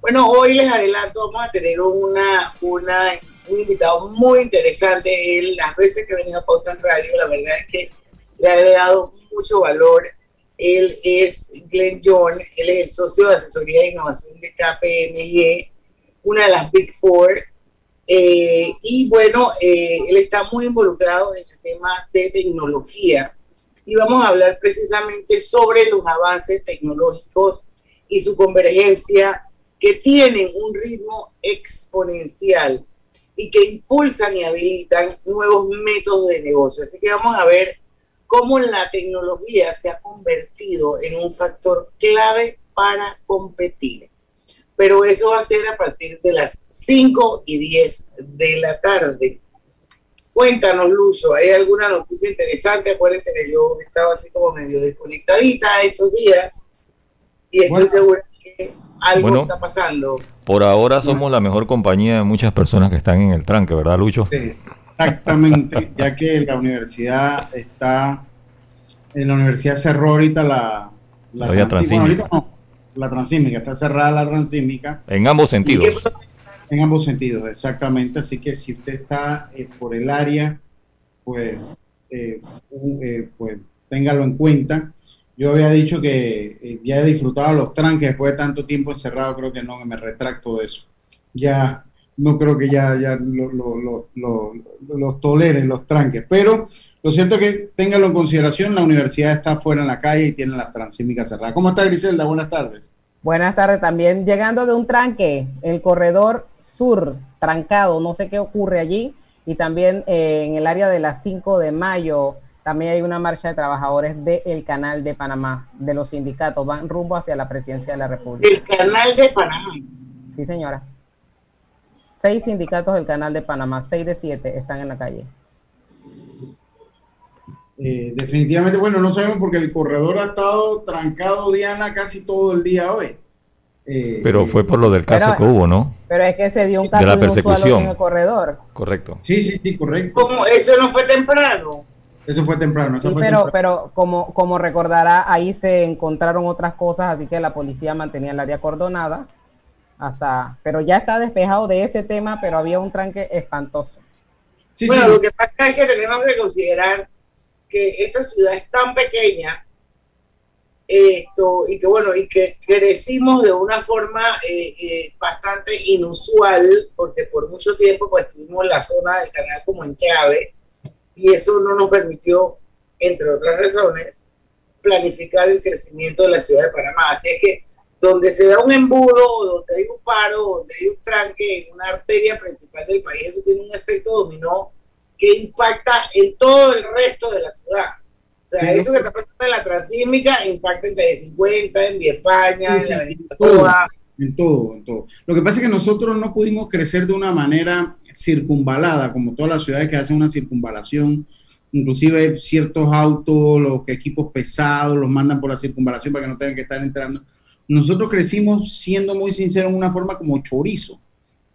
Bueno, hoy les adelanto, vamos a tener una, una, un invitado muy interesante. Él, las veces que ha venido a Pauta Radio, la verdad es que le ha agregado mucho valor. Él es Glenn John, él es el socio de asesoría e innovación de KPMG, una de las Big Four. Eh, y bueno, eh, él está muy involucrado en el tema de tecnología y vamos a hablar precisamente sobre los avances tecnológicos y su convergencia que tienen un ritmo exponencial y que impulsan y habilitan nuevos métodos de negocio. Así que vamos a ver cómo la tecnología se ha convertido en un factor clave para competir. Pero eso va a ser a partir de las 5 y 10 de la tarde. Cuéntanos, Lucho, ¿hay alguna noticia interesante? Acuérdense que yo estaba así como medio desconectadita estos días y estoy segura que algo está pasando. Por ahora somos la mejor compañía de muchas personas que están en el tranque, ¿verdad, Lucho? Sí, exactamente, ya que la universidad está, en la universidad cerró ahorita la, la, transímica. la transímica, está cerrada la transímica. En ambos sentidos. En ambos sentidos, exactamente. Así que si usted está eh, por el área, pues, eh, eh, pues téngalo en cuenta. Yo había dicho que ya he disfrutado los tranques después de tanto tiempo encerrado, creo que no me retracto de eso. Ya no creo que ya, los toleren los tranques, pero lo cierto es que téngalo en consideración, la universidad está fuera en la calle y tiene las transímicas cerradas. ¿Cómo está Griselda? Buenas tardes. Buenas tardes también. Llegando de un tranque, el corredor sur trancado, no sé qué ocurre allí. Y también eh, en el área de las 5 de mayo, también hay una marcha de trabajadores del Canal de Panamá, de los sindicatos, van rumbo hacia la presidencia de la República. El Canal de Panamá. Sí, señora. Seis sindicatos del Canal de Panamá, seis de siete están en la calle. Eh, definitivamente, bueno, no sabemos porque el corredor ha estado trancado, Diana, casi todo el día hoy. Eh, pero fue por lo del caso que hubo, ¿no? Pero es que se dio un caso de la persecución en el corredor. Correcto. Sí, sí, sí, correcto. ¿Cómo? Eso no fue temprano. Eso fue temprano. Eso pero, pero como, como recordará, ahí se encontraron otras cosas, así que la policía mantenía el área cordonada hasta, pero ya está despejado de ese tema, pero había un tranque espantoso. bueno, lo que pasa es que tenemos que considerar que esta ciudad es tan pequeña esto, y que bueno, y que crecimos de una forma eh, eh, bastante inusual, porque por mucho tiempo pues tuvimos la zona del canal como en llave, y eso no nos permitió, entre otras razones, planificar el crecimiento de la ciudad de Panamá. Así es que donde se da un embudo, donde hay un paro, donde hay un tranque en una arteria principal del país, eso tiene un efecto dominó que impacta en todo el resto de la ciudad. O sea, eso que está pasando en la transísmica impacta en calle 50, en Vía España, en la toda. En todo, en todo. Lo que pasa es que nosotros no pudimos crecer de una manera circunvalada, como todas las ciudades que hacen una circunvalación. Inclusive ciertos autos, los equipos pesados, los mandan por la circunvalación para que no tengan que estar entrando. Nosotros crecimos, siendo muy sinceros, en una forma como chorizo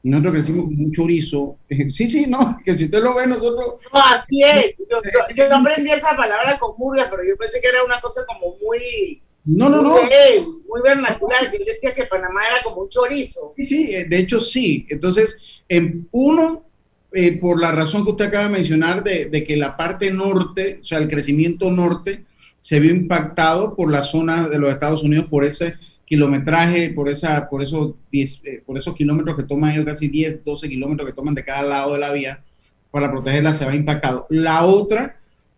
nosotros crecimos con un chorizo. Sí, sí, no, que si usted lo ve, nosotros. No, así es. Yo, no aprendí esa palabra con murga, pero yo pensé que era una cosa como muy. No, no, no. muy vernacular, que él decía que Panamá era como un chorizo. Sí, sí, eh, de hecho sí. Entonces, en uno, eh, por la razón que usted acaba de mencionar, de, de, que la parte norte, o sea, el crecimiento norte, se vio impactado por la zona de los Estados Unidos, por ese kilometraje, por, esa, por, esos, eh, por esos kilómetros que toman ellos, casi 10, 12 kilómetros que toman de cada lado de la vía para protegerla, se va impactado. La otra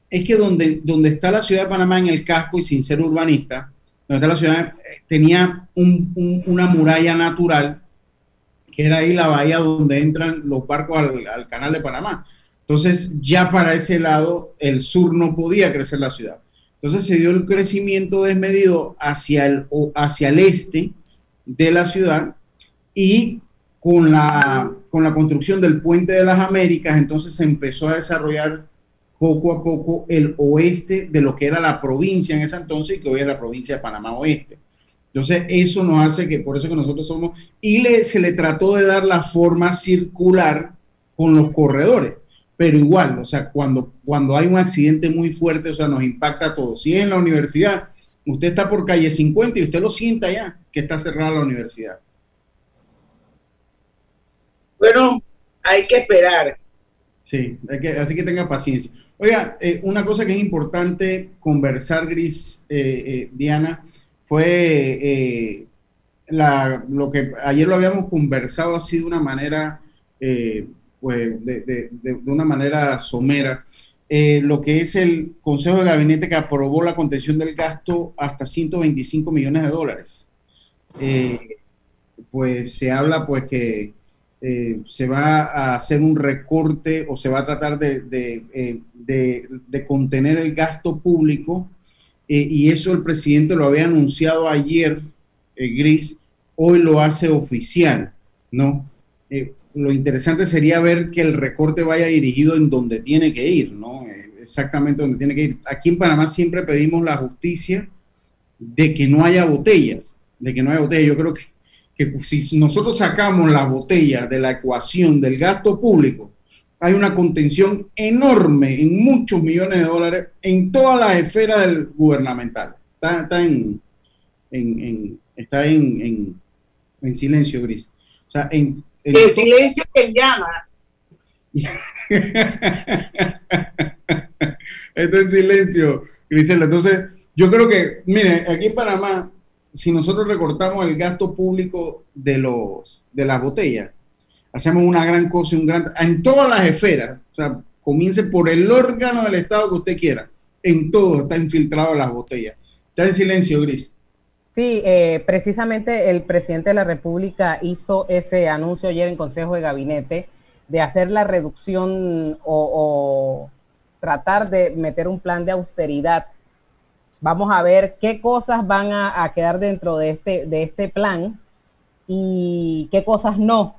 es que donde, donde está la ciudad de Panamá en el casco y sin ser urbanista, donde la ciudad, tenía una muralla natural, que era ahí la bahía donde entran los barcos al, al canal de Panamá. Entonces, ya para ese lado, el sur no podía crecer la ciudad. Entonces se dio el crecimiento desmedido hacia el, hacia el este de la ciudad y con la, con la construcción del puente de las Américas, entonces se empezó a desarrollar poco a poco el oeste de lo que era la provincia en ese entonces y que hoy es la provincia de Panamá Oeste. Entonces, eso nos hace que por eso que nosotros somos, y se le trató de dar la forma circular con los corredores pero igual, o sea, cuando, cuando hay un accidente muy fuerte, o sea, nos impacta a todos. Si es en la universidad, usted está por calle 50 y usted lo sienta ya. que está cerrada la universidad. Bueno, hay que esperar. Sí, así que tenga paciencia. Oiga, eh, una cosa que es importante conversar, Gris, eh, eh, Diana, fue lo que ayer lo habíamos conversado así de una manera, pues, de, una manera somera, lo que es el Consejo de Gabinete que aprobó la contención del gasto hasta 125 millones de dólares. pues se habla pues que eh, se va a hacer un recorte o se va a tratar de, eh, contener el gasto público eh, y eso el presidente lo había anunciado ayer, Gris, hoy lo hace oficial, ¿no? lo interesante sería ver que el recorte vaya dirigido en donde tiene que ir, ¿no? exactamente donde tiene que ir. Aquí en Panamá siempre pedimos la justicia de que no haya botellas, de que no haya botellas. Yo creo que que si nosotros sacamos la botella de la ecuación del gasto público, hay una contención enorme en muchos millones de dólares en todas las esferas del gubernamental. Está, en, está en, silencio, Gris. O sea, en, el silencio que llamas. está en silencio, Grisela. Entonces, yo creo que, mire, aquí en Panamá si nosotros recortamos el gasto público de, los, de las botellas, hacemos una gran cosa, un gran, en todas las esferas, o sea, comience por el órgano del Estado que usted quiera, en todo está infiltrado las botellas. Está en silencio, Gris. Sí, eh, precisamente el presidente de la República hizo ese anuncio ayer en Consejo de Gabinete de hacer la reducción o, o tratar de meter un plan de austeridad Vamos a ver qué cosas van a, quedar dentro de este, de este plan y qué cosas no.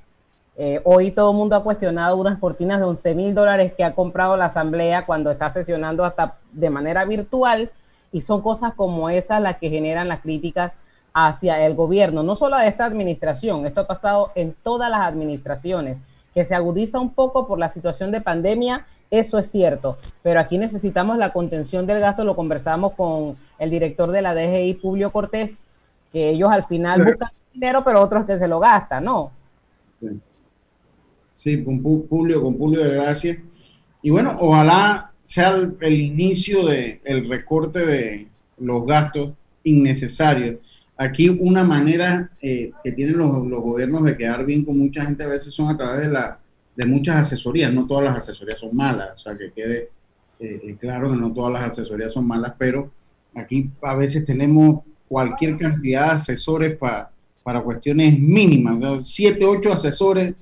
Eh, hoy todo el mundo ha cuestionado unas cortinas de 11 mil dólares que ha comprado la Asamblea cuando está sesionando hasta de manera virtual y son cosas como esas las que generan las críticas hacia el gobierno, no solo de esta administración, esto ha pasado en todas las administraciones, que se agudiza un poco por la situación de pandemia eso es cierto, pero aquí necesitamos la contención del gasto, lo conversamos con el director de la DGI, Publio Cortés, que ellos al final buscan dinero, pero otros que se lo gastan, ¿no? Sí, con Publio, con Publio de Gracia. Y bueno, ojalá sea el, inicio del el recorte de los gastos innecesarios. Aquí una manera eh, que tienen los, los gobiernos de quedar bien con mucha gente a veces son a través de la de muchas asesorías, no todas las asesorías son malas, o sea, que quede eh, eh, claro que no todas las asesorías son malas, pero aquí a veces tenemos cualquier cantidad de asesores para, para cuestiones mínimas, siete, ocho asesores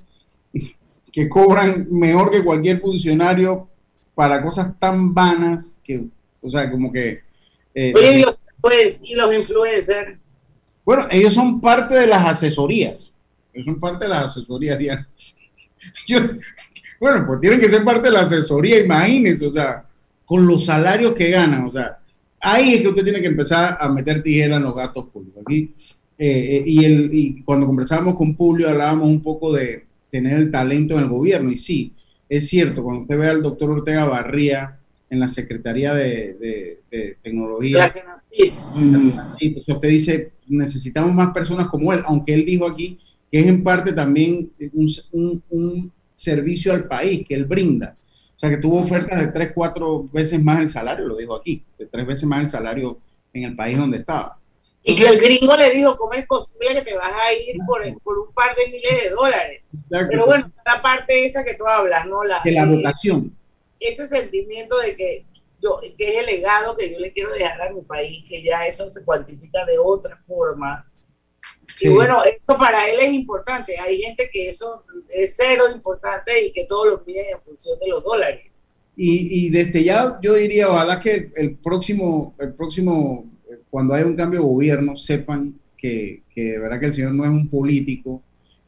que cobran mejor que cualquier funcionario para cosas tan vanas que, o sea, como que... Eh, Oye, y los, pues, y los influencers. Bueno, ellos son parte de las asesorías. Ellos son parte de las asesorías, Diana. Bueno, pues tienen que ser parte de la asesoría, imagínense, o sea, con los salarios que ganan, o sea, ahí es que usted tiene que empezar a meter tijera en los gastos públicos. Aquí, eh, eh, y, el, y cuando conversábamos con Publio hablábamos un poco de tener el talento en el gobierno, y sí, es cierto, cuando usted ve al doctor Ortega Barría en la Secretaría de, Tecnología, usted dice, necesitamos más personas como él, aunque él dijo aquí que es en parte también un, servicio al país que él brinda. O sea, que tuvo ofertas de tres, cuatro veces más el salario, lo dijo aquí, de tres veces más el salario en el país donde estaba. Y que el gringo le dijo, ¿cómo es posible que te vas a ir por, por un par de miles de dólares? Pero bueno, la parte esa que tú hablas, ¿no? La, de la vocación. ese sentimiento de que yo, que es el legado que yo le quiero dejar a mi país, que ya eso se cuantifica de otra forma y bueno, eso para él es importante. Hay gente que eso es cero importante y que todos lo miden en función de los dólares. Y, y desde ya yo diría, ojalá que el próximo, el próximo, cuando haya un cambio de gobierno, sepan que, que de verdad que el señor no es un político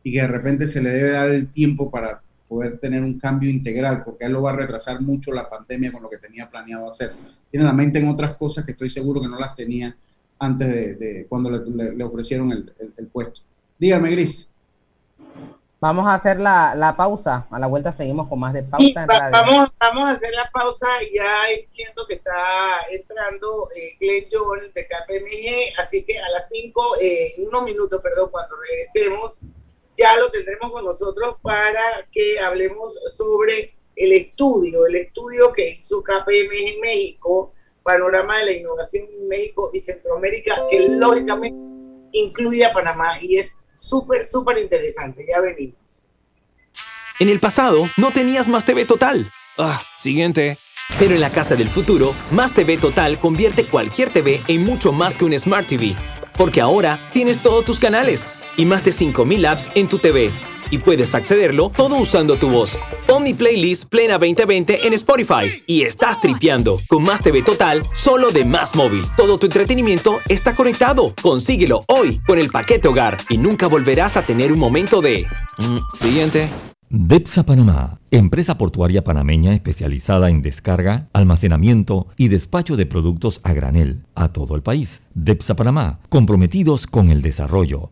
y que de repente se le debe dar el tiempo para poder tener un cambio integral, porque él lo va a retrasar mucho la pandemia con lo que tenía planeado hacer. Tiene la mente en otras cosas que estoy seguro que no las tenía antes de, cuando le, ofrecieron el, puesto. Dígame, Gris. Vamos a hacer la, pausa. A la vuelta seguimos con más de pausa. vamos, vamos a hacer la pausa. Ya entiendo que está entrando eh, Glenn John de KPMG. Así que a las 5, eh, unos minutos, perdón, cuando regresemos, ya lo tendremos con nosotros para que hablemos sobre el estudio, el estudio que hizo KPMG en México, Panorama de la Innovación en México y Centroamérica, que lógicamente incluye a Panamá y es súper, súper interesante. Ya venimos. En el pasado, no tenías Más TV Total. Ah, siguiente. Pero en la casa del futuro, Más TV Total convierte cualquier TV en mucho más que un Smart TV. Porque ahora tienes todos tus canales y más de 5.000 apps en tu TV y puedes accederlo todo usando tu voz. Pon playlist Plena 2020 en Spotify y estás tripeando con Más TV Total solo de Más Móvil. Todo tu entretenimiento está conectado. Consíguelo hoy con el paquete hogar y nunca volverás a tener un momento de... Mm, siguiente. DEPSA Panamá, empresa portuaria panameña especializada en descarga, almacenamiento y despacho de productos a granel a todo el país. DEPSA Panamá, comprometidos con el desarrollo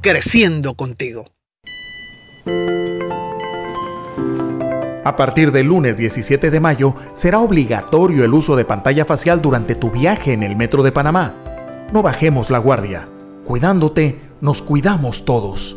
creciendo contigo. A partir del lunes 17 de mayo será obligatorio el uso de pantalla facial durante tu viaje en el metro de Panamá. No bajemos la guardia. Cuidándote, nos cuidamos todos.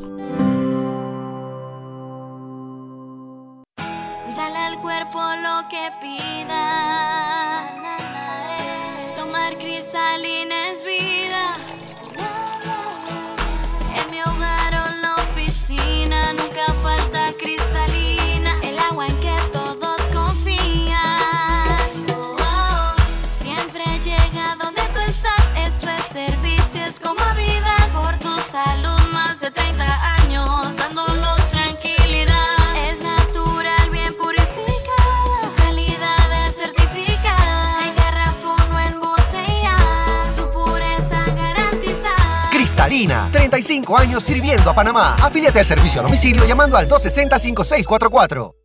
Cristalina, 35 años sirviendo a Panamá. Afíliate al servicio a domicilio llamando al 260-5644.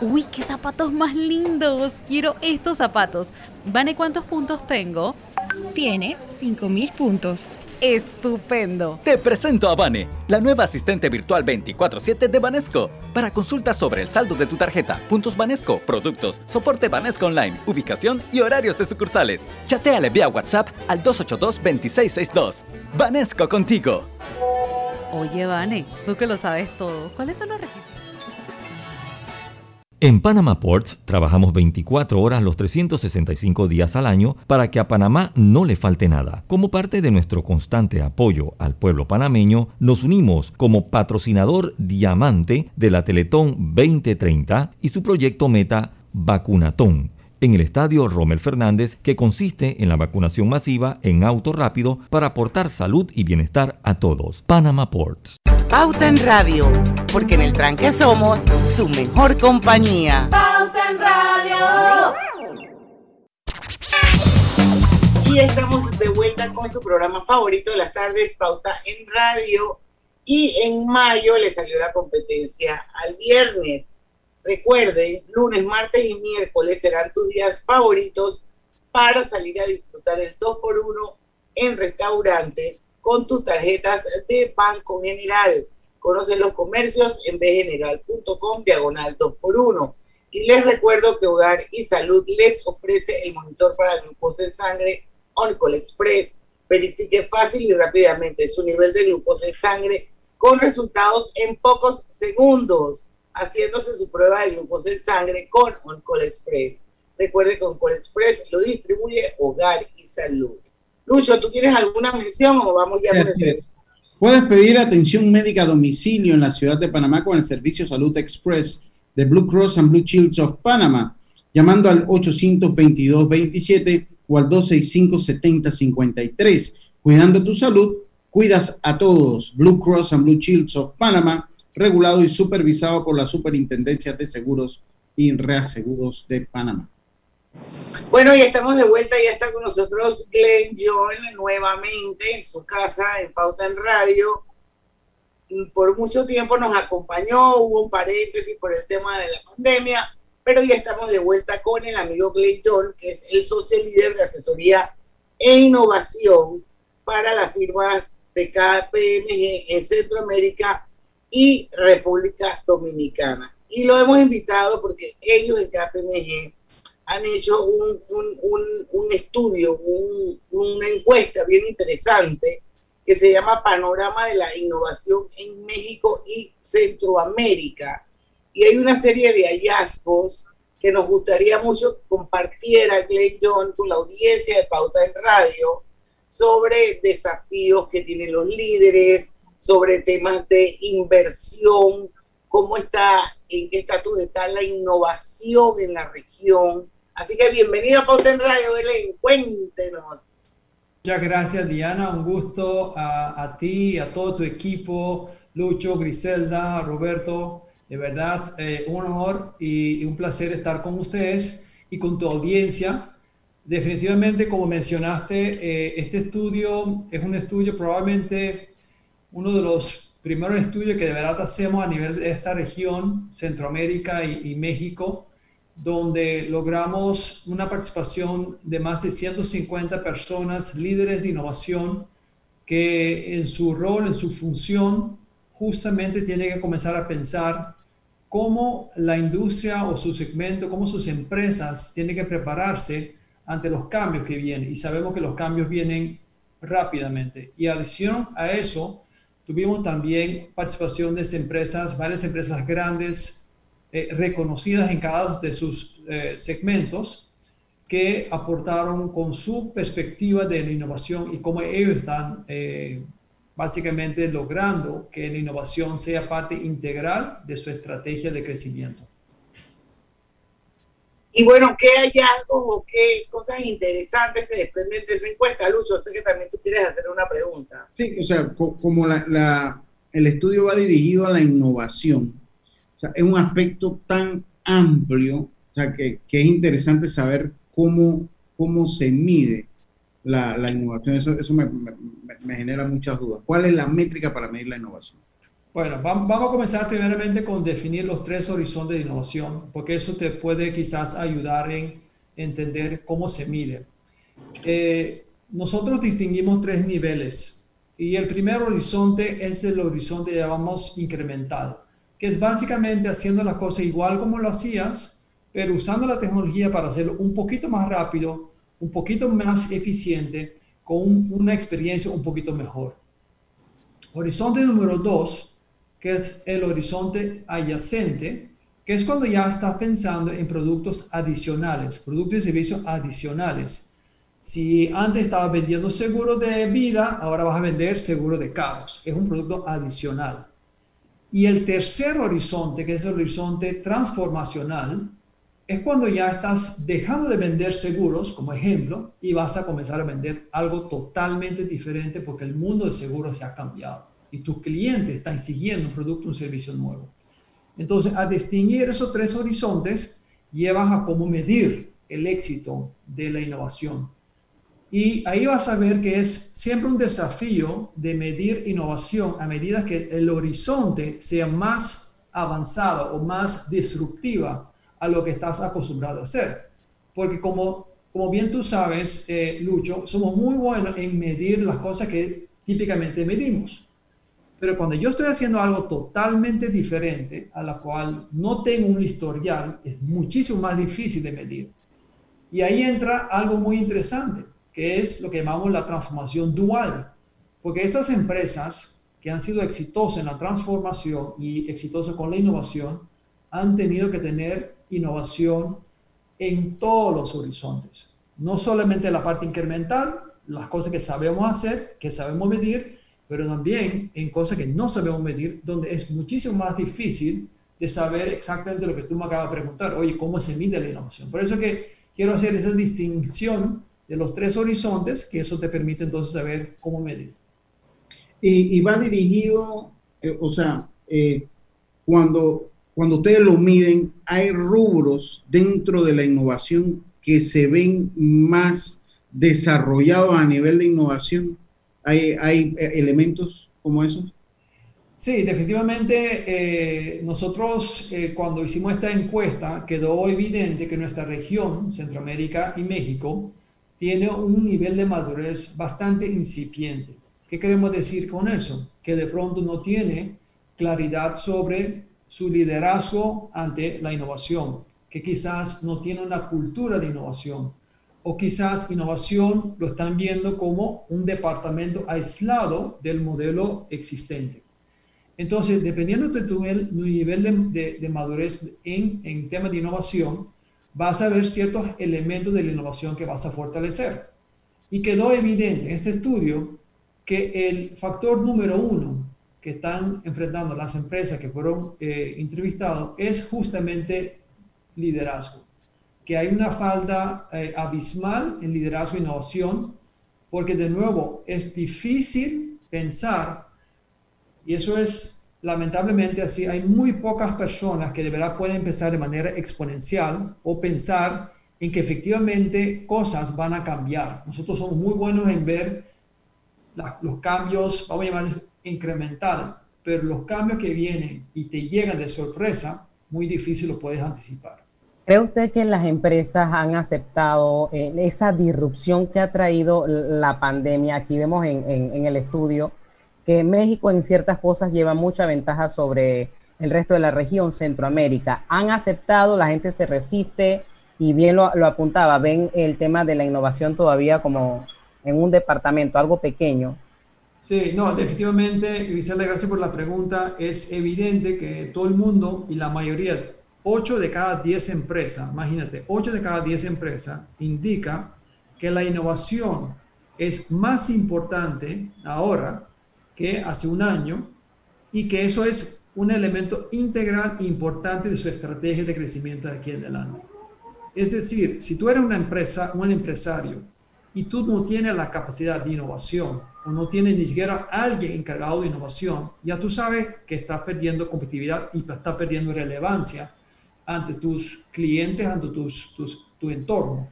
Uy, qué zapatos más lindos. Quiero estos zapatos. Vane, ¿cuántos puntos tengo? Tienes 5000 puntos. Estupendo. Te presento a Vane, la nueva asistente virtual 24/7 de Banesco. Para consultas sobre el saldo de tu tarjeta, puntos Banesco, productos, soporte Banesco Online, ubicación y horarios de sucursales. Chateale vía WhatsApp al 282-2662. Banesco contigo. Oye, Vane, tú que lo sabes todo, ¿cuáles son los requisitos? En Panama Ports trabajamos 24 horas los 365 días al año para que a Panamá no le falte nada. Como parte de nuestro constante apoyo al pueblo panameño, nos unimos como patrocinador diamante de la Teletón 2030 y su proyecto meta Vacunatón en el estadio Rommel Fernández, que consiste en la vacunación masiva en auto rápido para aportar salud y bienestar a todos. Panama Ports. Pauta en Radio, porque en el tranque somos su mejor compañía. Pauta en Radio. Y estamos de vuelta con su programa favorito de las tardes, Pauta en Radio. Y en mayo le salió la competencia al viernes Recuerden, lunes, martes y miércoles serán tus días favoritos para salir a disfrutar el 2x1 en restaurantes con tus tarjetas de Banco General. Conoce los comercios en bgeneral.com diagonal 2x1. Y les recuerdo que Hogar y Salud les ofrece el monitor para glucosa en sangre OnCall Express. Verifique fácil y rápidamente su nivel de glucosa en sangre con resultados en pocos segundos haciéndose su prueba de glucosa en sangre con OnCall Express. Recuerde que OnCall Express lo distribuye Hogar y Salud. Lucho, ¿tú tienes alguna mención o vamos ya por el Puedes pedir atención médica a domicilio en la ciudad de Panamá con el servicio Salud Express de Blue Cross and Blue Shields of Panama, llamando al 822-27 o al 265-7053. Cuidando tu salud, cuidas a todos. Blue Cross and Blue Shields of Panama regulado y supervisado por la Superintendencia de Seguros y Reaseguros de Panamá. Bueno, y estamos de vuelta, ya está con nosotros Glenn John nuevamente en su casa en Pauta en Radio. Por mucho tiempo nos acompañó, hubo un paréntesis por el tema de la pandemia, pero ya estamos de vuelta con el amigo Glenn John, que es el socio líder de asesoría e innovación para las firmas de KPMG en Centroamérica y República Dominicana. Y lo hemos invitado porque ellos en KPMG han hecho un, un, un, estudio, una encuesta bien interesante que se llama Panorama de la Innovación en México y Centroamérica. Y hay una serie de hallazgos que nos gustaría mucho compartiera Glenn John con la audiencia de Pauta en Radio sobre desafíos que tienen los líderes, sobre temas de inversión, cómo está, en qué estatus está la innovación en la región. Así que bienvenido a Pauta en Radio, Belén, cuéntenos. Muchas gracias, Diana. Un gusto a, a ti, a todo tu equipo, Lucho, Griselda, Roberto. De verdad, eh, un honor y, un placer estar con ustedes y con tu audiencia. Definitivamente, como mencionaste, eh, este estudio es un estudio probablemente uno de los primeros estudios que de verdad hacemos a nivel de esta región, Centroamérica y, México, donde logramos una participación de más de 150 personas, líderes de innovación, que en su rol, en su función, justamente tienen que comenzar a pensar cómo la industria o su segmento, cómo sus empresas tienen que prepararse ante los cambios que vienen. Y sabemos que los cambios vienen rápidamente. Y adición a eso, Tuvimos también participación de empresas, varias empresas grandes, eh, reconocidas en cada de sus eh, segmentos, que aportaron con su perspectiva de la innovación y cómo ellos están eh, básicamente logrando que la innovación sea parte integral de su estrategia de crecimiento. Y bueno, ¿qué hallazgos o qué cosas interesantes se desprenden de esa encuesta, Lucho? Sé que también tú quieres hacer una pregunta. Sí, o sea, como la, el estudio va dirigido a la innovación, es un aspecto tan amplio, o sea, que, que es interesante saber cómo, cómo se mide la, la innovación. Eso, eso me, me genera muchas dudas. ¿Cuál es la métrica para medir la innovación? Bueno, vamos a comenzar primeramente con definir los tres horizontes de innovación, porque eso te puede quizás ayudar en entender cómo se mide. Eh, nosotros distinguimos tres niveles y el primer horizonte es el horizonte llamamos incremental, que es básicamente haciendo las cosas igual como lo hacías, pero usando la tecnología para hacerlo un poquito más rápido, un poquito más eficiente, con una experiencia un poquito mejor. Horizonte número dos que es el horizonte adyacente, que es cuando ya estás pensando en productos adicionales, productos y servicios adicionales. Si antes estabas vendiendo seguro de vida, ahora vas a vender seguro de carros. Es un producto adicional. Y el tercer horizonte, que es el horizonte transformacional, es cuando ya estás dejando de vender seguros, como ejemplo, y vas a comenzar a vender algo totalmente diferente porque el mundo de seguros ya ha cambiado y tus clientes están siguiendo un producto, un servicio nuevo. Entonces, a distinguir esos tres horizontes, llevas a cómo medir el éxito de la innovación. Y ahí vas a ver que es siempre un desafío de medir innovación a medida que el horizonte sea más avanzada o más disruptiva a lo que estás acostumbrado a hacer. Porque como, como bien tú sabes, eh, Lucho, somos muy buenos en medir las cosas que típicamente medimos. Pero cuando yo estoy haciendo algo totalmente diferente, a la cual no tengo un historial, es muchísimo más difícil de medir. Y ahí entra algo muy interesante, que es lo que llamamos la transformación dual. Porque estas empresas que han sido exitosas en la transformación y exitosas con la innovación, han tenido que tener innovación en todos los horizontes. No solamente la parte incremental, las cosas que sabemos hacer, que sabemos medir, pero también en cosas que no sabemos medir, donde es muchísimo más difícil de saber exactamente lo que tú me acabas de preguntar, oye, ¿cómo se mide la innovación? Por eso que quiero hacer esa distinción de los tres horizontes, que eso te permite entonces saber cómo medir. Y, va dirigido, eh, o sea, eh, cuando, cuando ustedes lo miden, hay rubros dentro de la innovación que se ven más desarrollados a nivel de innovación. ¿Hay, eh, elementos como esos? Sí, definitivamente nosotros cuando hicimos esta encuesta quedó evidente que nuestra región, Centroamérica y México, tiene un nivel de madurez bastante incipiente. ¿Qué queremos decir con eso? Que de pronto no tiene claridad sobre su liderazgo ante la innovación, que quizás no tiene una cultura de innovación, o quizás innovación lo están viendo como un departamento aislado del modelo existente. Entonces, dependiendo de tu nivel de, madurez en, en tema de innovación, vas a ver ciertos elementos de la innovación que vas a fortalecer. Y quedó evidente en este estudio que el factor número uno que están enfrentando las empresas que fueron eh, entrevistados es justamente liderazgo. Que hay una falta eh, abismal en liderazgo e innovación, porque de nuevo es difícil pensar, y eso es lamentablemente así, hay muy pocas personas que de verdad pueden pensar de manera exponencial o pensar en que efectivamente cosas van a cambiar. Nosotros somos muy buenos en ver los cambios, vamos a llamarles incremental, pero los cambios que vienen y te llegan de sorpresa, muy difícil lo puedes anticipar. ¿Cree usted que las empresas han aceptado eh, esa disrupción que ha traído la pandemia? Aquí vemos en, el estudio que México en ciertas cosas lleva mucha ventaja sobre el resto de la región, Centroamérica. ¿Han aceptado? ¿La gente se resiste? Y bien lo, lo apuntaba, ven el tema de la innovación todavía como en un departamento, algo pequeño. Sí, no, definitivamente, Griselda, gracias por la pregunta. Es evidente que todo el mundo y la mayoría, 8 de cada 10 empresas, imagínate, 8 de cada 10 empresas indica que la innovación es más importante ahora que hace un año y que eso es un elemento integral e importante de su estrategia de crecimiento de aquí en adelante. Es decir, si tú eres una empresa, un empresario y tú no tienes la capacidad de innovación o no tienes ni siquiera alguien encargado de innovación, ya tú sabes que estás perdiendo competitividad y estás perdiendo relevancia ante tus clientes, ante tus, tu entorno.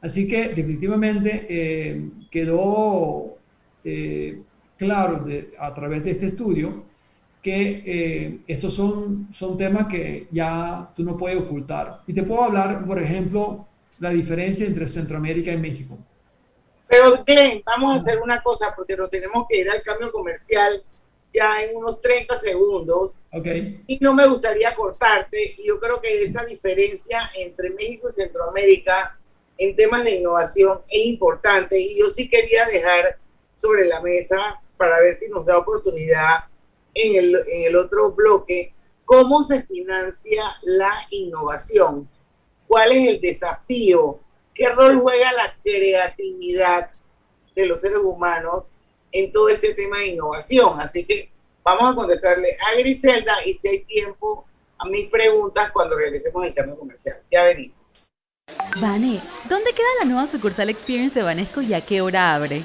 Así que definitivamente eh, quedó eh, claro a través de este estudio que eh, estos son, son temas que ya tú no puedes ocultar. Y te puedo hablar, por ejemplo, la diferencia entre Centroamérica y México. Pero Glenn, vamos a hacer una cosa porque nos tenemos que ir al cambio comercial ya en unos 30 segundos. Okay. Y no me gustaría cortarte. Y yo creo que esa diferencia entre México y Centroamérica en temas de innovación es importante. Y yo sí quería dejar sobre la mesa para ver si nos da oportunidad en el, en el otro bloque cómo se financia la innovación. ¿Cuál es el desafío ¿Qué rol juega la creatividad de los seres humanos en todo este tema de innovación? Así que vamos a contestarle a Griselda y si hay tiempo a mis preguntas cuando regresemos al cambio comercial. Ya venimos. Vane, ¿dónde queda la nueva sucursal Experience de Banesco y a qué hora abre?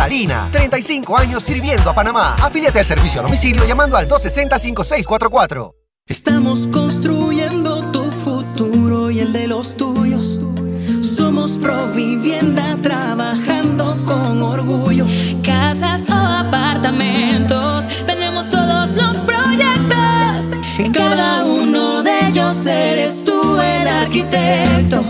Cristalina, 35 años sirviendo a Panamá. Afíliate al servicio a domicilio llamando al 260-5644. Estamos construyendo tu futuro y el de los tuyos. Somos Provivienda trabajando con orgullo. Casas o apartamentos, tenemos todos los proyectos. En cada uno de ellos eres tú el arquitecto.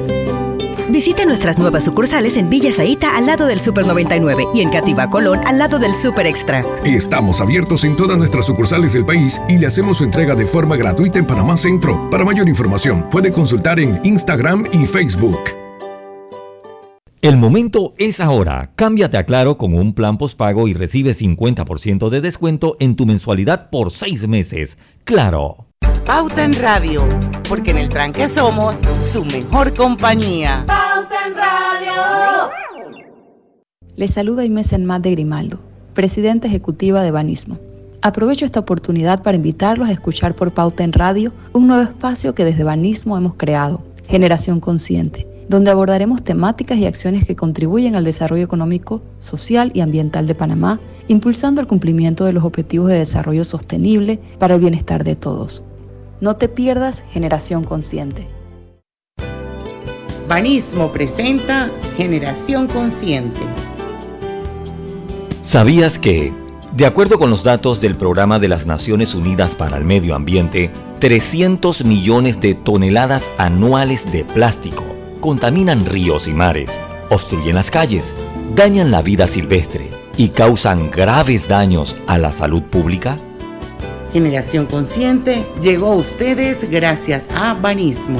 Visite nuestras nuevas sucursales en Villa Zaita al lado del Super 99 y en Cativa Colón al lado del Super Extra. Estamos abiertos en todas nuestras sucursales del país y le hacemos su entrega de forma gratuita en Panamá Centro. Para mayor información, puede consultar en Instagram y Facebook. El momento es ahora. Cámbiate a Claro con un plan postpago y recibe 50% de descuento en tu mensualidad por seis meses. Claro. Pauta en Radio, porque en el tranque somos su mejor compañía. Pauta en Radio. Les saluda Inés Enmat de Grimaldo, presidenta ejecutiva de Banismo. Aprovecho esta oportunidad para invitarlos a escuchar por Pauta en Radio un nuevo espacio que desde Banismo hemos creado, Generación Consciente, donde abordaremos temáticas y acciones que contribuyen al desarrollo económico, social y ambiental de Panamá, impulsando el cumplimiento de los objetivos de desarrollo sostenible para el bienestar de todos. No te pierdas Generación Consciente. Banismo presenta Generación Consciente. ¿Sabías que, de acuerdo con los datos del Programa de las Naciones Unidas para el Medio Ambiente, 300 millones de toneladas anuales de plástico contaminan ríos y mares, obstruyen las calles, dañan la vida silvestre y causan graves daños a la salud pública? Generación Consciente llegó a ustedes gracias a Banismo.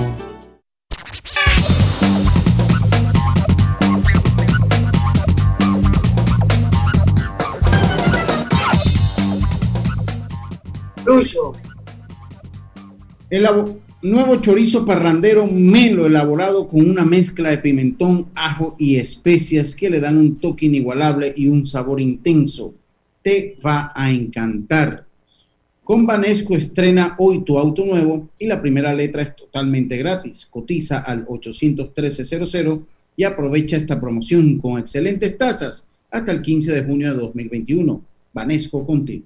El nuevo chorizo parrandero melo elaborado con una mezcla de pimentón, ajo y especias que le dan un toque inigualable y un sabor intenso. Te va a encantar. Con Banesco estrena hoy tu auto nuevo y la primera letra es totalmente gratis. Cotiza al 813-00 y aprovecha esta promoción con excelentes tasas hasta el 15 de junio de 2021. Banesco contigo.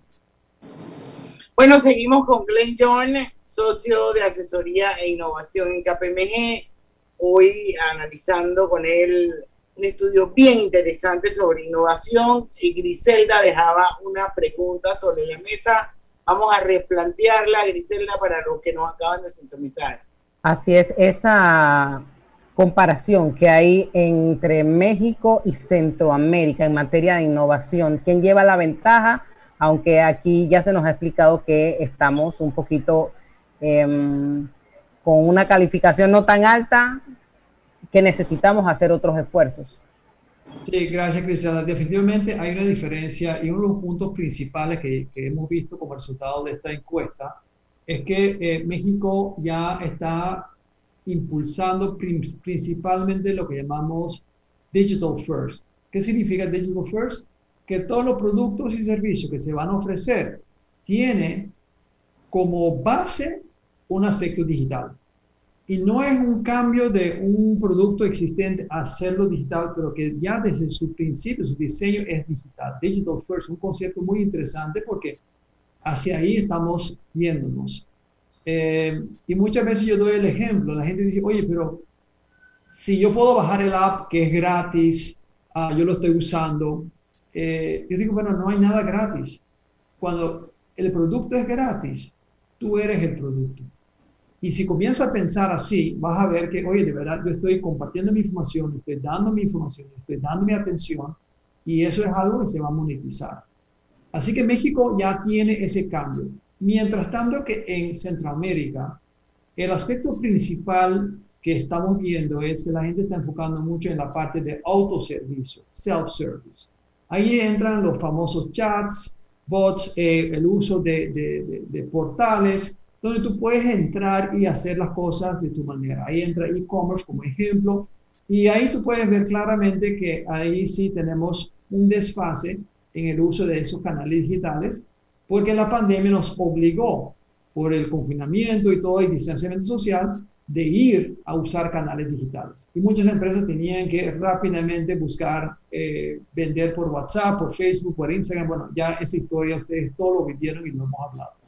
Bueno, seguimos con Glenn John, socio de asesoría e innovación en KPMG. Hoy analizando con él un estudio bien interesante sobre innovación y Griselda dejaba una pregunta sobre la mesa. Vamos a replantearla, Griselda, para los que nos acaban de sintonizar. Así es, esa comparación que hay entre México y Centroamérica en materia de innovación, ¿quién lleva la ventaja? Aunque aquí ya se nos ha explicado que estamos un poquito em, con una calificación no tan alta, que necesitamos hacer otros esfuerzos. Sí, gracias, Cristina. Definitivamente hay una diferencia y uno de los puntos principales que, que hemos visto como resultado de esta encuesta es que eh, México ya está impulsando principalmente lo que llamamos digital first. ¿Qué significa digital first? Que todos los productos y servicios que se van a ofrecer tienen como base un aspecto digital. Y no es un cambio de un producto existente a hacerlo digital, pero que ya desde su principio, su diseño es digital. Digital first, un concepto muy interesante porque hacia ahí estamos yéndonos. Eh, y muchas veces yo doy el ejemplo, la gente dice, oye, pero si yo puedo bajar el app que es gratis, ah, yo lo estoy usando, eh, yo digo, bueno, no hay nada gratis. Cuando el producto es gratis, tú eres el producto. Y si comienzas a pensar así, vas a ver que, oye, de verdad, yo estoy compartiendo mi información, estoy dando mi información, estoy dando mi atención, y eso es algo que se va a monetizar. Así que México ya tiene ese cambio. Mientras tanto que en Centroamérica, el aspecto principal que estamos viendo es que la gente está enfocando mucho en la parte de autoservicio, self-service. Ahí entran los famosos chats, bots, eh, el uso de, de, portales, donde tú puedes entrar y hacer las cosas de tu manera. Ahí entra e-commerce como ejemplo, y ahí tú puedes ver claramente que ahí sí tenemos un desfase en el uso de esos canales digitales porque la pandemia nos obligó por el confinamiento y todo el distanciamiento social de ir a usar canales digitales. Y muchas empresas tenían que rápidamente buscar eh, vender por WhatsApp, por Facebook, por Instagram. Bueno, ya esa historia ustedes todo lo vivieron y lo hemos hablado.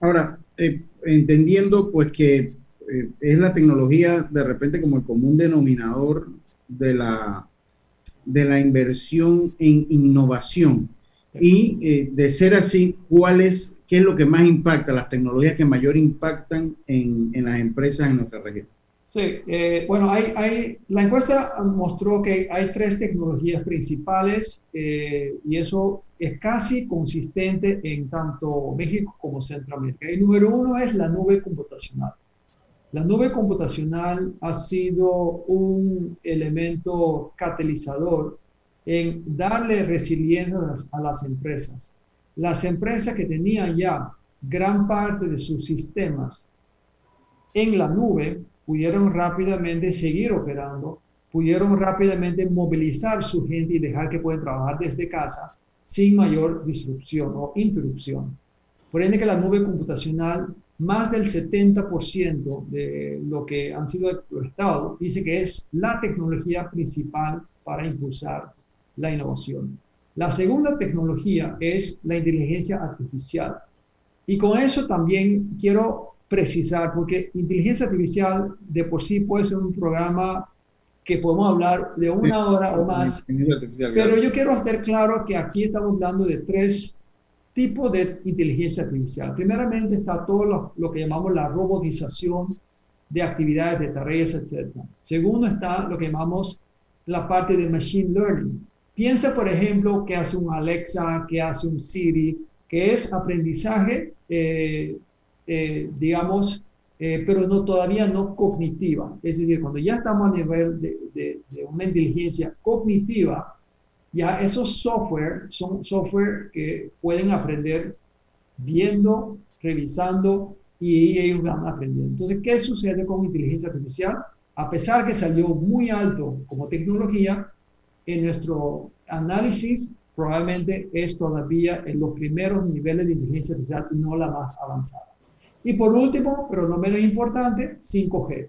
Ahora, eh, entendiendo pues que eh, es la tecnología de repente como el común denominador de la, de la inversión en innovación. Y eh, de ser así, ¿cuál es, ¿qué es lo que más impacta, las tecnologías que mayor impactan en, en las empresas en nuestra región? Sí, eh, bueno, hay, hay, la encuesta mostró que hay tres tecnologías principales eh, y eso es casi consistente en tanto México como Centroamérica. El número uno es la nube computacional. La nube computacional ha sido un elemento catalizador en darle resiliencia a las, empresas. Las empresas que tenían ya gran parte de sus sistemas en la nube pudieron rápidamente seguir operando, pudieron rápidamente movilizar su gente y dejar que pueden trabajar desde casa sin mayor disrupción o interrupción. Por ende que la nube computacional, más del 70% de lo que han sido explotados, dice que es la tecnología principal para impulsar la innovación. La segunda tecnología es la inteligencia artificial. Y con eso también quiero precisar, porque inteligencia artificial de por sí puede ser un programa que podemos hablar de una hora o más, pero yo quiero hacer claro que aquí estamos hablando de tres tipos de inteligencia artificial. Primeramente está todo lo, lo que llamamos la robotización de actividades, de tareas, etc. Segundo está lo que llamamos la parte de machine learning, Piensa, por ejemplo, que hace un Alexa, que hace un Siri, que es aprendizaje, eh, eh, digamos, eh, pero no todavía no cognitiva. Es decir, cuando ya estamos a nivel de, de, una inteligencia cognitiva, ya esos software son software que pueden aprender viendo, revisando y ellos van aprendiendo. Entonces, ¿qué sucede con inteligencia artificial? A pesar que salió muy alto como tecnología, en nuestro análisis probablemente es todavía en los primeros niveles de inteligencia artificial y no la más avanzada. Y por último, pero no menos importante, 5G.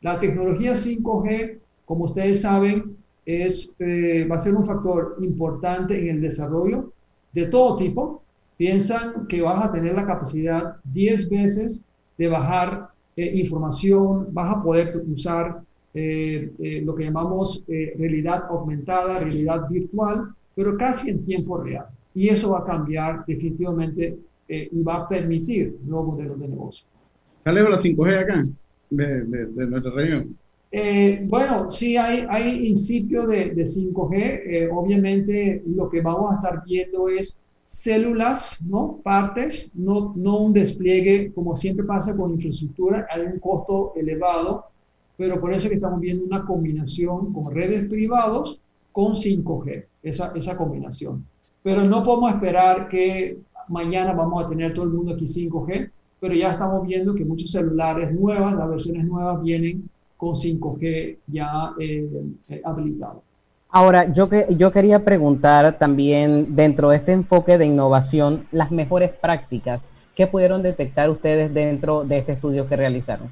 La tecnología 5G, como ustedes saben, es, eh, va a ser un factor importante en el desarrollo de todo tipo. Piensan que vas a tener la capacidad 10 veces de bajar eh, información, vas a poder usar eh, lo que llamamos realidad aumentada, realidad virtual, pero casi en tiempo real. Y eso va a cambiar definitivamente y va a permitir nuevos modelos de negocio. ¿Qué la 5G acá? de, de, nuestra región? Eh, bueno, sí hay, hay incipio de, de 5G. Eh, obviamente lo que vamos a estar viendo es células, ¿no? Partes, no, no un despliegue como siempre pasa con infraestructura. Hay un costo elevado, pero por eso que estamos viendo una combinación con redes privados con 5G, esa, esa combinación. Pero no podemos esperar que mañana vamos a tener todo el mundo aquí 5G pero ya estamos viendo que muchos celulares nuevas, las versiones nuevas vienen con 5G ya eh, eh, habilitado. Ahora, yo, que, yo quería preguntar también dentro de este enfoque de innovación, las mejores prácticas que pudieron detectar ustedes dentro de este estudio que realizaron.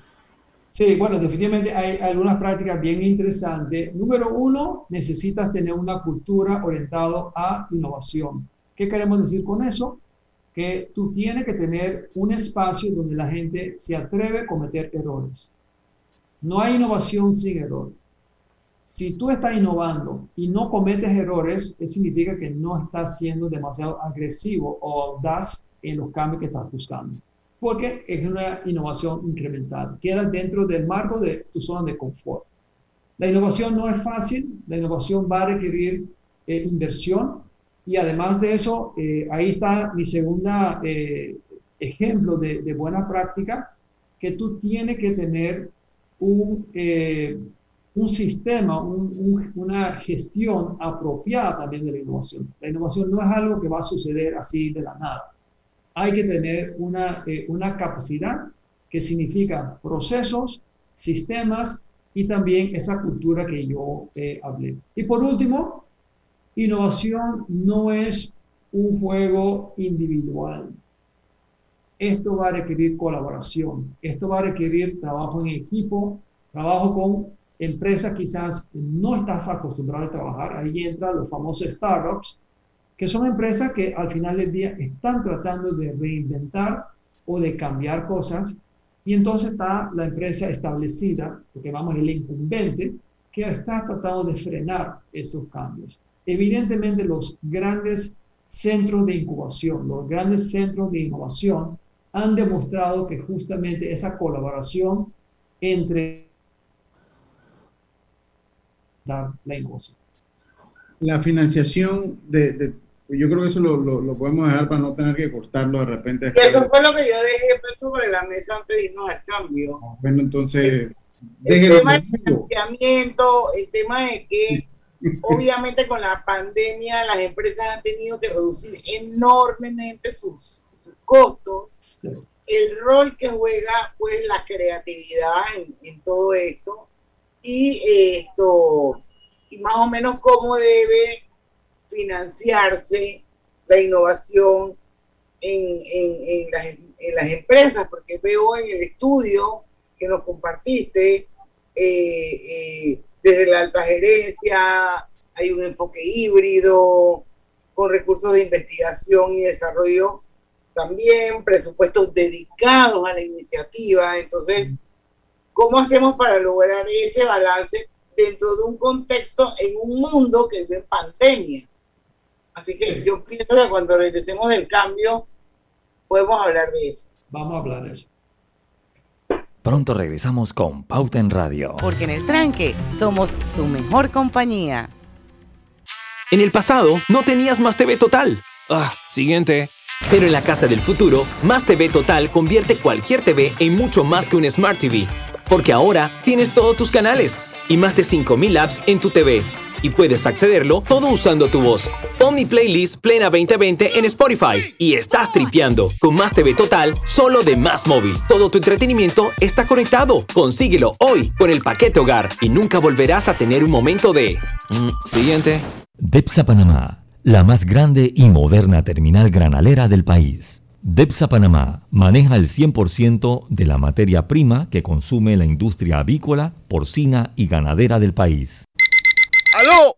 Sí, bueno, definitivamente hay algunas prácticas bien interesantes. Número uno, necesitas tener una cultura orientada a innovación. ¿Qué queremos decir con eso? Que tú tienes que tener un espacio donde la gente se atreve a cometer errores. No hay innovación sin error. Si tú estás innovando y no cometes errores, eso significa que no estás siendo demasiado agresivo o audaz en los cambios que estás buscando. Porque es una innovación incremental. Queda dentro del marco de tu zona de confort. La innovación no es fácil. La innovación va a requerir eh, inversión, y además de eso, eh, ahí está mi segunda eh, ejemplo de, buena práctica, que tú tienes que tener un, eh, un sistema, una gestión apropiada también de la innovación. La innovación no es algo que va a suceder así de la nada. Hay que tener una, una capacidad que significa procesos, sistemas y también esa cultura que yo hablé. Y por último, Innovación no es un juego individual. Esto va a requerir colaboración, esto va a requerir trabajo en equipo, trabajo con empresas quizás no estás acostumbrado a trabajar. Ahí entran los famosos startups, que son empresas que al final del día están tratando de reinventar o de cambiar cosas. Y entonces está la empresa establecida, lo que llamamos el incumbente, que está tratando de frenar esos cambios. Evidentemente los grandes centros de incubación, los grandes centros de innovación han demostrado que justamente esa colaboración entre la innovación. La financiación de, yo creo que eso lo, podemos dejar para no tener que cortarlo de repente. eso fue lo que yo dejé pues, sobre la mesa antes de irnos al cambio. Bueno, entonces... El, tema del financiamiento, el tema de que Obviamente con la pandemia las empresas han tenido que reducir enormemente sus, costos. El rol que juega pues la creatividad en, todo esto y esto y más o menos cómo debe financiarse la innovación en, en, las, en, las, empresas, porque veo en el estudio que nos compartiste eh, eh, desde la alta gerencia, hay un enfoque híbrido, con recursos de investigación y desarrollo también, presupuestos dedicados a la iniciativa. Entonces, ¿cómo hacemos para lograr ese balance dentro de un contexto en un mundo que vive en pandemia? Así que yo pienso que cuando regresemos del cambio, podemos hablar de eso. Vamos a hablar de eso. Pronto regresamos con Pauta en Radio. Porque en el tranque somos su mejor compañía. En el pasado no tenías más TV Total. Ah, siguiente. Pero en la casa del futuro, Más TV Total convierte cualquier TV en mucho más que un Smart TV. Porque ahora tienes todos tus canales y más de 5000 apps en tu TV y puedes accederlo todo usando tu voz. Pon playlist Plena 2020 en Spotify y estás tripeando con Más TV Total solo de Más Móvil. Todo tu entretenimiento está conectado. Consíguelo hoy con el paquete hogar y nunca volverás a tener un momento de... Mm, siguiente. DEPSA Panamá la más grande y moderna terminal granalera del país. DEPSA Panamá maneja el 100% de la materia prima que consume la industria avícola, porcina y ganadera del país.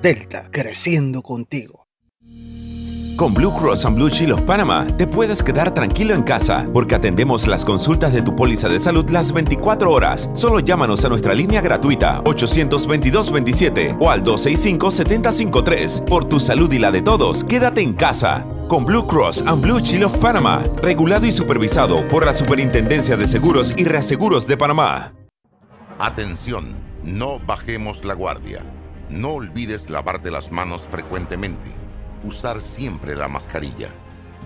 Delta, creciendo contigo. Con Blue Cross and Blue Shield of Panama te puedes quedar tranquilo en casa porque atendemos las consultas de tu póliza de salud las 24 horas. Solo llámanos a nuestra línea gratuita 822-27 o al 265-753. Por tu salud y la de todos, quédate en casa. Con Blue Cross and Blue Shield of Panama, regulado y supervisado por la Superintendencia de Seguros y Reaseguros de Panamá. Atención, no bajemos la guardia. No olvides lavarte las manos frecuentemente, usar siempre la mascarilla,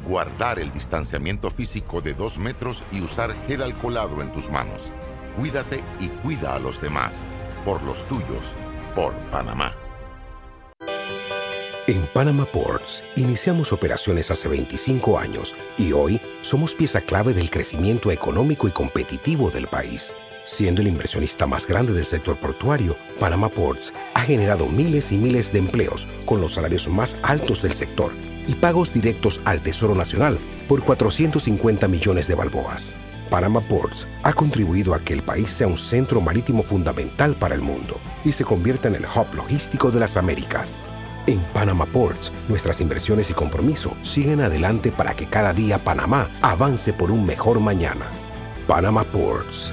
guardar el distanciamiento físico de dos metros y usar gel alcoholado en tus manos. Cuídate y cuida a los demás, por los tuyos, por Panamá. En Panama Ports iniciamos operaciones hace 25 años y hoy somos pieza clave del crecimiento económico y competitivo del país. Siendo el inversionista más grande del sector portuario, Panama Ports ha generado miles y miles de empleos con los salarios más altos del sector y pagos directos al Tesoro Nacional por 450 millones de balboas. Panama Ports ha contribuido a que el país sea un centro marítimo fundamental para el mundo y se convierta en el hub logístico de las Américas. En Panama Ports, nuestras inversiones y compromiso siguen adelante para que cada día Panamá avance por un mejor mañana. Panama Ports.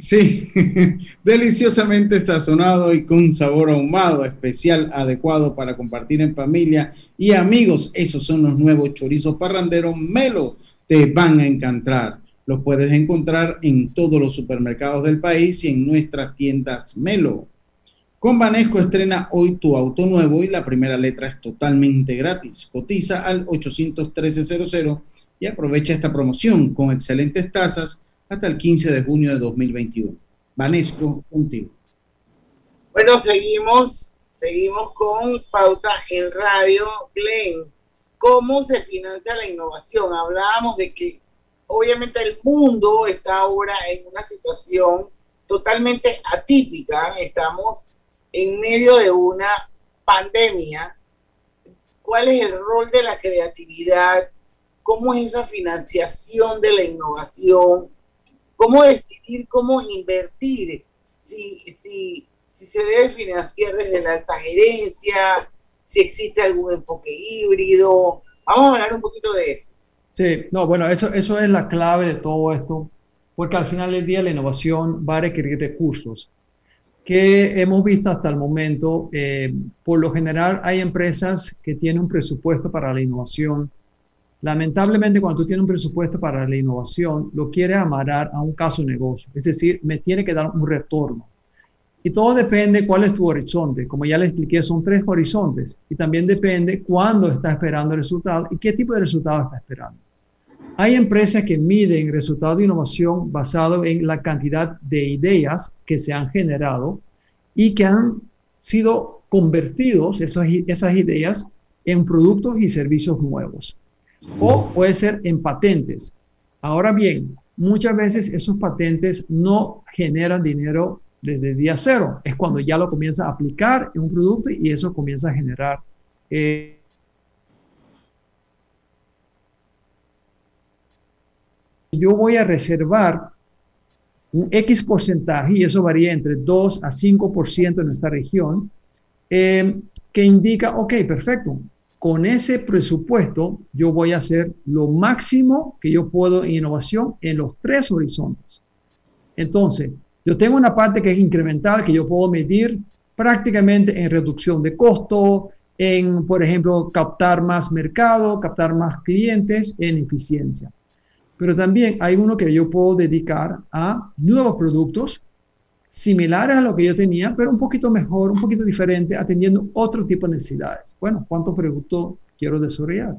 Sí, deliciosamente sazonado y con sabor ahumado, especial, adecuado para compartir en familia y amigos. Esos son los nuevos chorizos parranderos Melo. Te van a encantar. Los puedes encontrar en todos los supermercados del país y en nuestras tiendas Melo. Con Banesco estrena hoy tu auto nuevo y la primera letra es totalmente gratis. Cotiza al 813-00 y aprovecha esta promoción con excelentes tasas hasta el 15 de junio de 2021. Vanesco, contigo. Bueno, seguimos, seguimos con Pauta en Radio. Glenn, ¿cómo se financia la innovación? Hablábamos de que obviamente el mundo está ahora en una situación totalmente atípica. Estamos en medio de una pandemia. ¿Cuál es el rol de la creatividad? ¿Cómo es esa financiación de la innovación? Cómo decidir cómo invertir, si, si, si se debe financiar desde la alta gerencia, si existe algún enfoque híbrido. Vamos a hablar un poquito de eso. Sí, no, bueno, eso, eso es la clave de todo esto, porque al final del día la innovación va a requerir recursos que hemos visto hasta el momento. Eh, por lo general hay empresas que tienen un presupuesto para la innovación Lamentablemente, cuando tú tienes un presupuesto para la innovación, lo quieres amarrar a un caso de negocio, es decir, me tiene que dar un retorno. Y todo depende cuál es tu horizonte. Como ya le expliqué, son tres horizontes. Y también depende cuándo está esperando el resultado y qué tipo de resultado está esperando. Hay empresas que miden resultados de innovación basado en la cantidad de ideas que se han generado y que han sido convertidos, esas, esas ideas, en productos y servicios nuevos. O puede ser en patentes. Ahora bien, muchas veces esos patentes no generan dinero desde el día cero. Es cuando ya lo comienza a aplicar en un producto y eso comienza a generar. eh, yo voy a reservar un X porcentaje, y eso varía entre 2 a 5% en nuestra región, eh, que indica, ok, perfecto, con ese presupuesto yo voy a hacer lo máximo que yo puedo en innovación en los tres horizontes. Entonces, yo tengo una parte que es incremental, que yo puedo medir prácticamente en reducción de costo, en, por ejemplo, captar más mercado, captar más clientes, en eficiencia. Pero también hay uno que yo puedo dedicar a nuevos productos similares a lo que yo tenía, pero un poquito mejor, un poquito diferente, atendiendo otro tipo de necesidades. Bueno, ¿cuántos productos quiero desarrollar?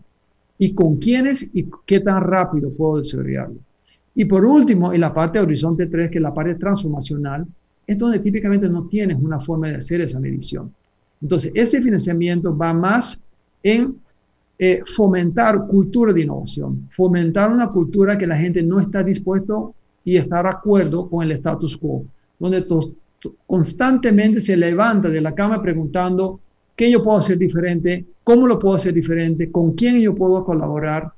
¿Y con quiénes y qué tan rápido puedo desarrollarlo? Y por último, en la parte de Horizonte 3, que es la parte transformacional, es donde típicamente no tienes una forma de hacer esa medición. Entonces, ese financiamiento va más en eh, fomentar cultura de innovación, fomentar una cultura que la gente no está dispuesto y está de acuerdo con el status quo, donde constantemente se levanta de la cama preguntando qué yo puedo hacer diferente, cómo lo puedo hacer diferente, con quién yo puedo colaborar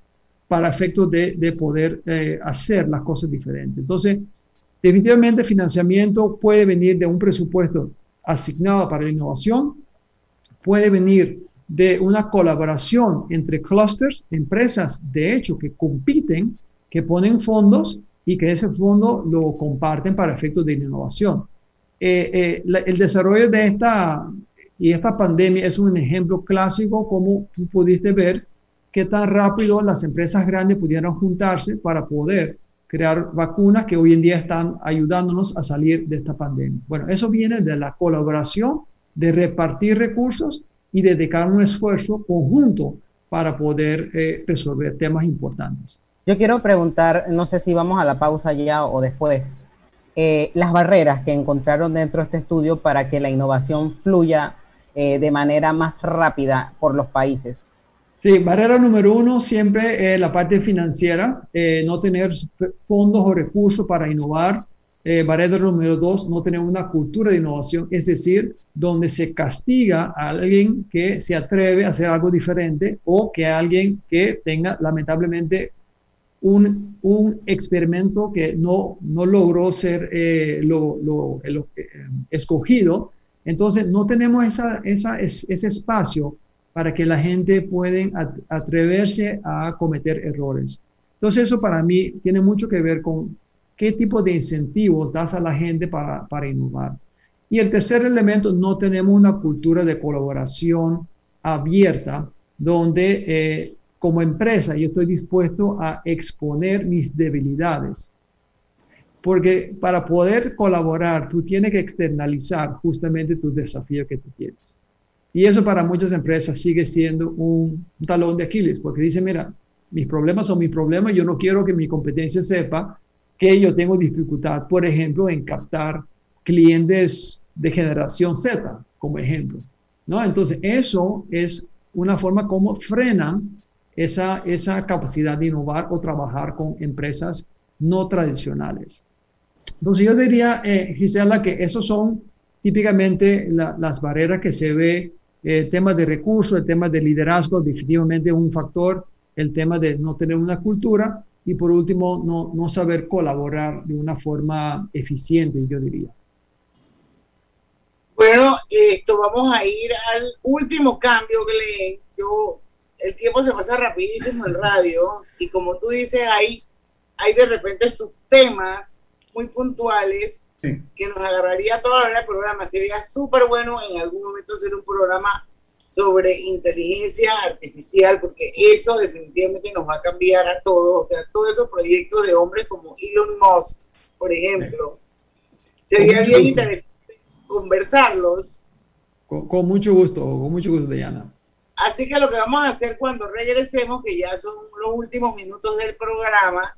para efectos de, de poder eh, hacer las cosas diferentes. Entonces, definitivamente financiamiento puede venir de un presupuesto asignado para la innovación, puede venir de una colaboración entre clusters, empresas de hecho que compiten, que ponen fondos y que ese fondo lo comparten para efectos de innovación. Eh, eh, la- el desarrollo de esta y esta pandemia es un ejemplo clásico como tú pudiste ver qué tan rápido las empresas grandes pudieron juntarse para poder crear vacunas que hoy en día están ayudándonos a salir de esta pandemia. Bueno, eso viene de la colaboración, de repartir recursos y dedicar un esfuerzo conjunto para poder eh, resolver temas importantes. Yo quiero preguntar, no sé si vamos a la pausa ya o después, eh, las barreras que encontraron dentro de este estudio para que la innovación fluya eh, de manera más rápida por los países. Sí, barrera número uno siempre es la parte financiera, eh, no tener fondos o recursos para innovar. Eh, barrera número dos, no tener una cultura de innovación, es decir, donde se castiga a alguien que se atreve a hacer algo diferente o que alguien que tenga lamentablemente un, un experimento que no, no logró ser eh, lo, lo- eh, escogido. Entonces, no tenemos esa, esa, es- ese espacio para que la gente pueda atreverse a cometer errores. Entonces, eso para mí tiene mucho que ver con qué tipo de incentivos das a la gente para, para innovar. Y el tercer elemento, no tenemos una cultura de colaboración abierta donde eh, como empresa yo estoy dispuesto a exponer mis debilidades. Porque para poder colaborar, tú tienes que externalizar justamente tus desafíos que tú tienes. Y eso para muchas empresas sigue siendo un, talón de Aquiles, porque dicen, mira, mis problemas son mis problemas, yo no quiero que mi competencia sepa que yo tengo dificultad, por ejemplo, en captar clientes de generación Z, como ejemplo. ¿no? Entonces, eso es una forma como frenan esa, esa capacidad de innovar o trabajar con empresas no tradicionales. Entonces, yo diría, eh, Gisela, que esos son típicamente la, las barreras que se ve, el tema de recursos, el tema de liderazgo, definitivamente un factor, el tema de no tener una cultura y por último, no, no saber colaborar de una forma eficiente, yo diría. Bueno, esto vamos a ir al último cambio, Glenn. Yo, el tiempo se pasa rapidísimo en radio y como tú dices, hay, hay de repente subtemas muy puntuales Sí. que nos agarraría toda la hora del programa. Sería súper bueno en algún momento hacer un programa sobre inteligencia artificial, porque eso definitivamente nos va a cambiar a todos. O sea, todos esos proyectos de hombres como Elon Musk, por ejemplo, sería bien gusto. interesante conversarlos. Con, con mucho gusto, con mucho gusto, Diana. Así que lo que vamos a hacer cuando regresemos, que ya son los últimos minutos del programa,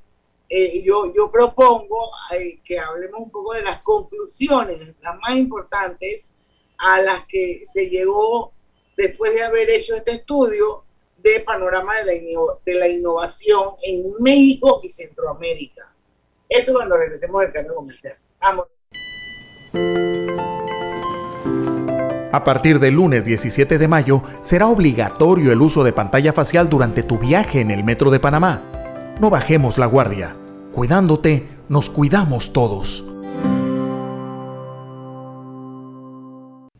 eh, yo, yo propongo eh, que hablemos un poco de las conclusiones, las más importantes, a las que se llegó después de haber hecho este estudio de panorama de la, de la innovación en México y Centroamérica. Eso cuando regresemos del cambio comercial. Vamos. A partir del lunes 17 de mayo será obligatorio el uso de pantalla facial durante tu viaje en el metro de Panamá. No bajemos la guardia. Cuidándote, nos cuidamos todos.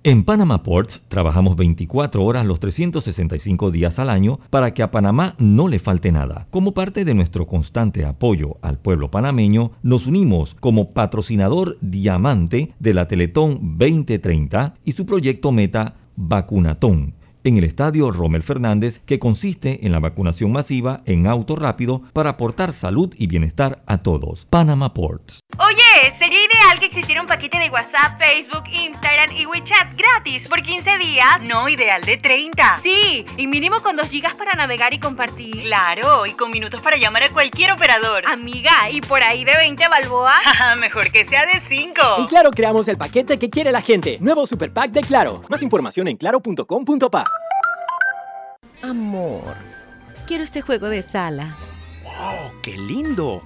En Panama Ports trabajamos 24 horas los 365 días al año para que a Panamá no le falte nada. Como parte de nuestro constante apoyo al pueblo panameño, nos unimos como patrocinador diamante de la Teletón 2030 y su proyecto meta Vacunatón en el estadio Rommel Fernández, que consiste en la vacunación masiva en auto rápido para aportar salud y bienestar a todos. Panama Ports. Oye, sería ideal que existiera un paquete de WhatsApp, Facebook, Instagram y WeChat gratis por 15 días. No, ideal de 30. Sí, y mínimo con 2 gigas para navegar y compartir. Claro, y con minutos para llamar a cualquier operador. Amiga, y por ahí de 20 balboa. Mejor que sea de 5. En Claro creamos el paquete que quiere la gente. Nuevo Super Pack de Claro. Más información en claro.com.pa. Amor, quiero este juego de sala. ¡Oh, qué lindo!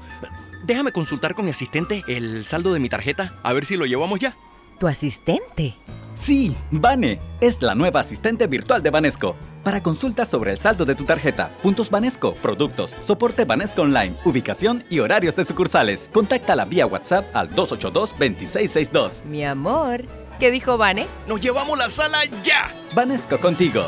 Déjame consultar con mi asistente el saldo de mi tarjeta, a ver si lo llevamos ya. ¿Tu asistente? Sí, Vane es la nueva asistente virtual de Banesco. Para consultas sobre el saldo de tu tarjeta, puntos Banesco, productos, soporte Banesco Online, ubicación y horarios de sucursales, contáctala vía WhatsApp al 282-2662. Mi amor, ¿qué dijo Vane? ¡Nos llevamos la sala ya! Banesco contigo.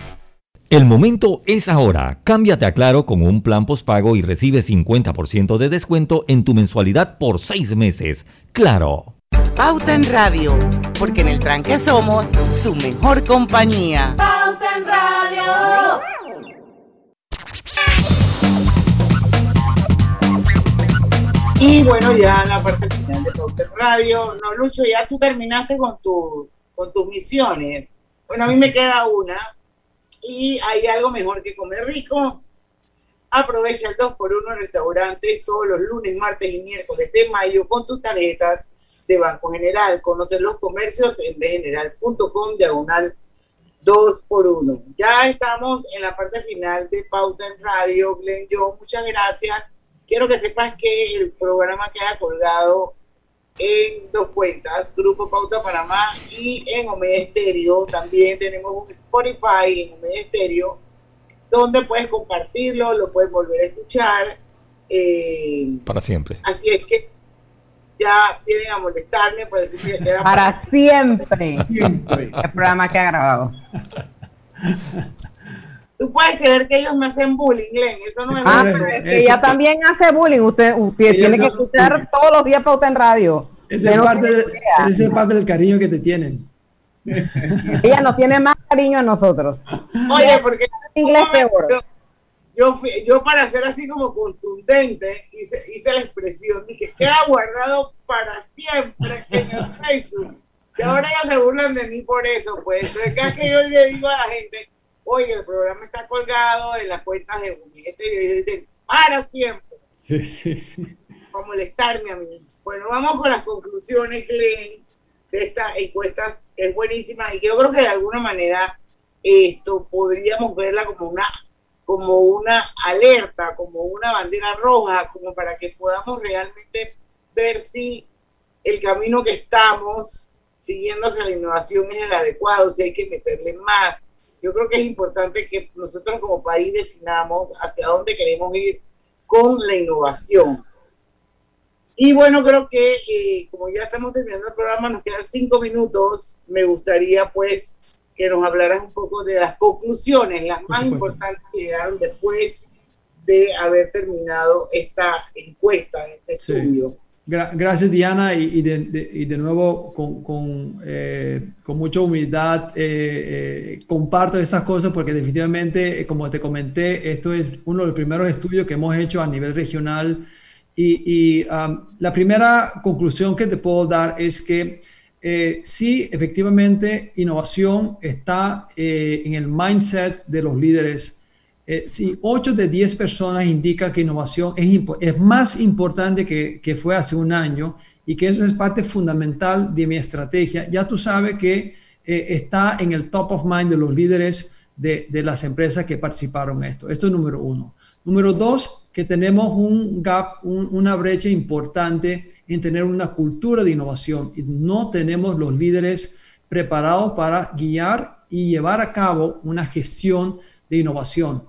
El momento es ahora. Cámbiate a Claro con un plan postpago y recibe 50% de descuento en tu mensualidad por 6 meses. Claro. Pauta en Radio, porque en el tranque somos su mejor compañía. Pauta en Radio. Y bueno, ya la parte final de Pauta en Radio. No, Lucho, ya tú terminaste con, tu, con tus misiones. Bueno, a mí me queda una. Y hay algo mejor que comer rico. Aprovecha el 2x1 en restaurantes todos los lunes, martes y miércoles de mayo con tus tarjetas de Banco General. Conocer los comercios en bgeneral.com diagonal 2x1. Ya estamos en la parte final de Pauta en Radio. Glenn, yo, muchas gracias. Quiero que sepas que el programa queda colgado en dos cuentas, Grupo Pauta Panamá y en Omega Estéreo. También tenemos un Spotify en Omega Estéreo, donde puedes compartirlo, lo puedes volver a escuchar. Eh, Para siempre. así es que ya vienen a molestarme por decir que Para siempre. El programa que ha grabado. Tú puedes creer que ellos me hacen bullying, Glenn. Eso no es Ah, verdad. pero es que ella también hace bullying. Usted, usted tiene que escuchar todos los días pauta en radio. Esa Usted es, parte de- del cariño que te tienen. Ella nos tiene más cariño a nosotros. Oye, porque inglés peor. Yo, yo, fui- yo para ser así como contundente hice, hice la expresión que queda guardado para siempre en el Facebook. Y ahora ya se burlan de mí por eso, pues. Entonces, cada que yo le digo a la gente, oye, el programa está colgado en las cuentas de este y dicen, para siempre, Sí, sí, sí. para molestarme a mí. Bueno, vamos con las conclusiones, Glenn, de esta encuesta que es buenísima y yo creo que de alguna manera esto podríamos verla como una como una alerta, como una bandera roja, como para que podamos realmente ver si el camino que estamos siguiendo hacia la innovación es el adecuado, si hay que meterle más. Yo creo que es importante que nosotros como país definamos hacia dónde queremos ir con la innovación. Y bueno, creo que eh, como ya estamos terminando el programa, nos quedan cinco minutos. Me gustaría pues que nos hablaras un poco de las conclusiones, las más importantes que llegaron después de haber terminado esta encuesta, este Sí. Estudio. gracias Diana y, de, nuevo con, con, eh, con mucha humildad eh, comparto esas cosas porque definitivamente, como te comenté, esto es uno de los primeros estudios que hemos hecho a nivel regional y, um, la primera conclusión que te puedo dar es que eh, sí, efectivamente, innovación está eh, en el mindset de los líderes. Eh, si 8 de 10 personas indican que innovación es, es más importante que, que, fue hace un año y que eso es parte fundamental de mi estrategia, ya tú sabes que eh, está en el top of mind de los líderes de, de las empresas que participaron en esto. Esto es número uno. Número dos, que tenemos un gap, una brecha importante en tener una cultura de innovación y no tenemos los líderes preparados para guiar y llevar a cabo una gestión de innovación.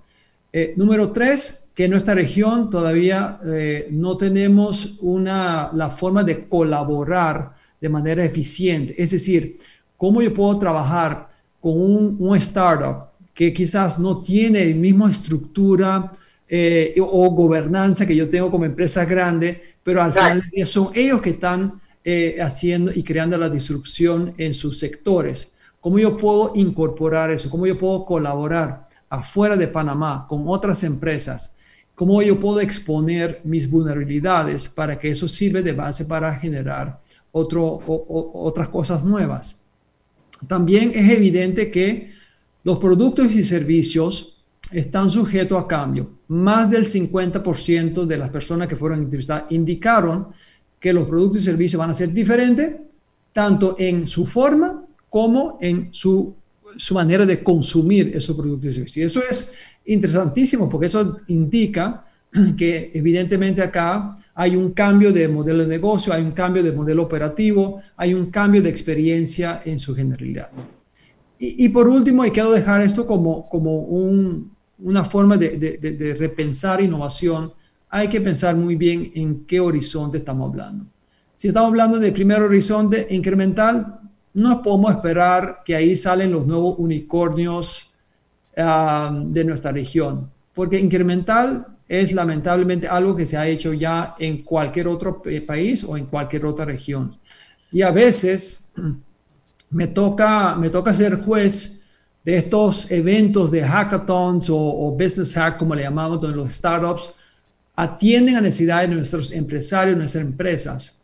Eh, número tres, que en nuestra región todavía eh, no tenemos una, la forma de colaborar de manera eficiente. Es decir, cómo yo puedo trabajar con un, startup que quizás no tiene la misma estructura eh, o gobernanza que yo tengo como empresa grande, pero al final son ellos que están eh, haciendo y creando la disrupción en sus sectores. ¿Cómo yo puedo incorporar eso? ¿Cómo yo puedo colaborar afuera de Panamá con otras empresas? ¿Cómo yo puedo exponer mis vulnerabilidades para que eso sirva de base para generar otro, otras cosas nuevas? También es evidente que los productos y servicios están sujetos a cambio. Más del 50% de las personas que fueron entrevistadas indicaron que los productos y servicios van a ser diferentes, tanto en su forma como en su, su manera de consumir esos productos y servicios. Y eso es interesantísimo porque eso indica que evidentemente acá hay un cambio de modelo de negocio, hay un cambio de modelo operativo, hay un cambio de experiencia en su generalidad. Y, y por último, y quiero dejar esto como, como un, una forma de, repensar innovación, hay que pensar muy bien en qué horizonte estamos hablando. Si estamos hablando del primer horizonte incremental, no podemos esperar que ahí salen los nuevos unicornios ah, de nuestra región, porque incremental es lamentablemente algo que se ha hecho ya en cualquier otro país o en cualquier otra región. Y a veces me toca, me toca ser juez de estos eventos de hackathons o, business hack, como le llamamos, donde los startups atienden a necesidades de nuestros empresarios, nuestras empresas.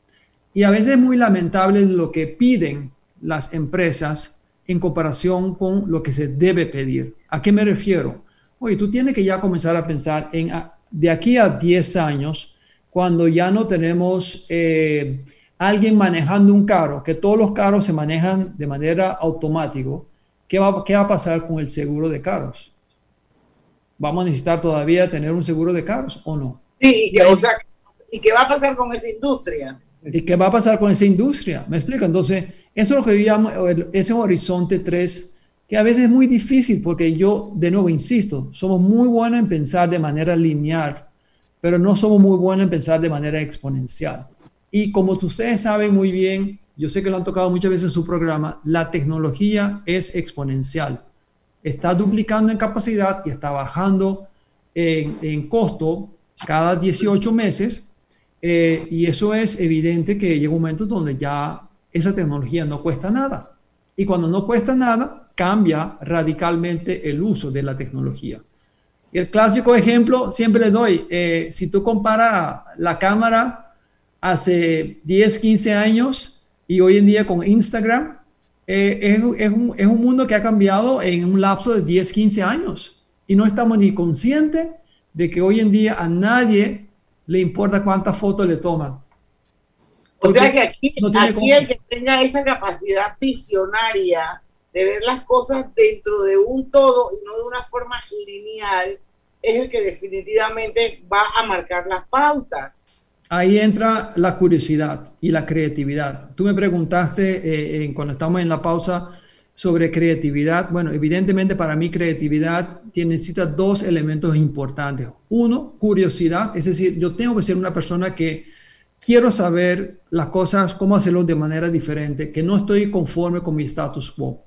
Y a veces es muy lamentable lo que piden las empresas en comparación con lo que se debe pedir. ¿A qué me refiero? Oye, tú tienes que ya comenzar a pensar en de aquí a 10 años, cuando ya no tenemos eh, alguien manejando un carro, que todos los carros se manejan de manera automática, ¿qué va, ¿qué va a pasar con el seguro de carros? ¿Vamos a necesitar todavía tener un seguro de carros o no? Sí, y, o sea, ¿y qué va a pasar con esa industria? ¿Y qué va a pasar con esa industria? ¿Me explico? Entonces, eso es lo que llamo ese horizonte 3, que a veces es muy difícil porque yo, de nuevo, insisto, somos muy buenos en pensar de manera lineal, pero no somos muy buenos en pensar de manera exponencial. Y como ustedes saben muy bien, yo sé que lo han tocado muchas veces en su programa, la tecnología es exponencial. Está duplicando en capacidad y está bajando en, costo cada 18 meses. Eh, y eso es evidente que llega un momento donde ya esa tecnología no cuesta nada. Y cuando no cuesta nada, cambia radicalmente el uso de la tecnología. El clásico ejemplo siempre le doy, eh, si tú comparas la cámara hace 10, 15 años y hoy en día con Instagram, eh, es, es, un, es, un, mundo que ha cambiado en un lapso de 10, 15 años. Y no estamos ni conscientes de que hoy en día a nadie le importa cuántas fotos le toman. O sea que aquí, aquí el que tenga esa capacidad visionaria de ver las cosas dentro de un todo y no de una forma lineal, es el que definitivamente va a marcar las pautas ahí entra la curiosidad y la creatividad. Tú me preguntaste eh, cuando estamos en la pausa sobre creatividad. Bueno, evidentemente para mí creatividad tiene, necesita dos elementos importantes. Uno, curiosidad, es decir, yo tengo que ser una persona que quiero saber las cosas, cómo hacerlo de manera diferente, que no estoy conforme con mi status quo.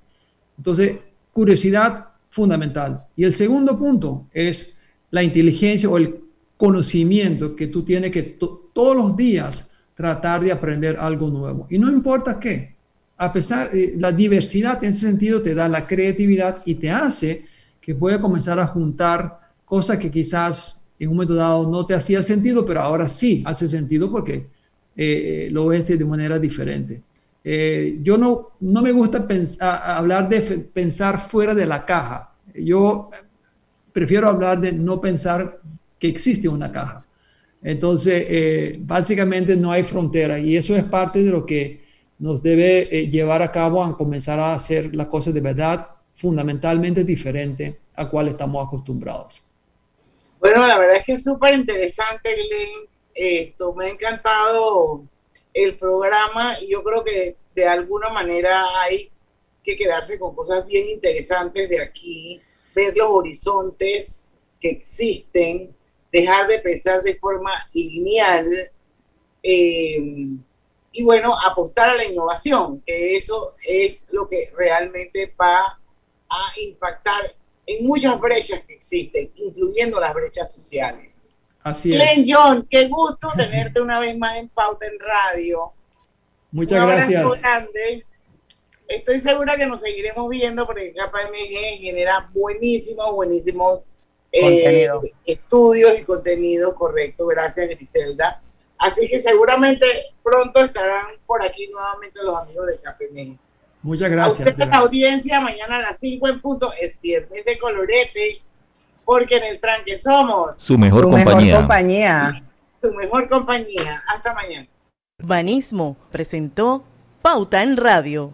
Entonces, curiosidad fundamental. Y el segundo punto es la inteligencia o el conocimiento que tú tienes que todos los días tratar de aprender algo nuevo. Y no importa qué, a pesar de la diversidad en ese sentido te da la creatividad y te hace que puedas comenzar a juntar cosas que quizás en un momento dado no te hacía sentido, pero ahora sí hace sentido porque eh, lo ves de manera diferente. Eh, yo no, no me gusta pensar, hablar de pensar fuera de la caja. Yo prefiero hablar de no pensar que existe una caja. Entonces, eh, básicamente no hay frontera y eso es parte de lo que nos debe eh, llevar a cabo a comenzar a hacer las cosas de verdad fundamentalmente diferente a cual estamos acostumbrados. Bueno, la verdad es que es súper interesante, Glenn. Esto me ha encantado el programa y yo creo que de alguna manera hay que quedarse con cosas bien interesantes de aquí, ver los horizontes que existen, dejar de pensar de forma lineal eh, y bueno, apostar a la innovación, que eso es lo que realmente va a impactar en muchas brechas que existen, incluyendo las brechas sociales. Así Glenn John, qué gusto tenerte una vez más en Pauta en Radio. Muchas gracias. Grande. Estoy segura que nos seguiremos viendo porque KPMG genera buenísimos, buenísimos eh, estudios y contenido correcto. Gracias, Griselda. Así que seguramente pronto estarán por aquí nuevamente los amigos de KPMG. Muchas gracias. A la audiencia, mañana a las 5 en punto es viernes de colorete, porque en el tranque somos su mejor, compañía. mejor compañía. Su mejor compañía. Hasta mañana. Banismo presentó Pauta en Radio.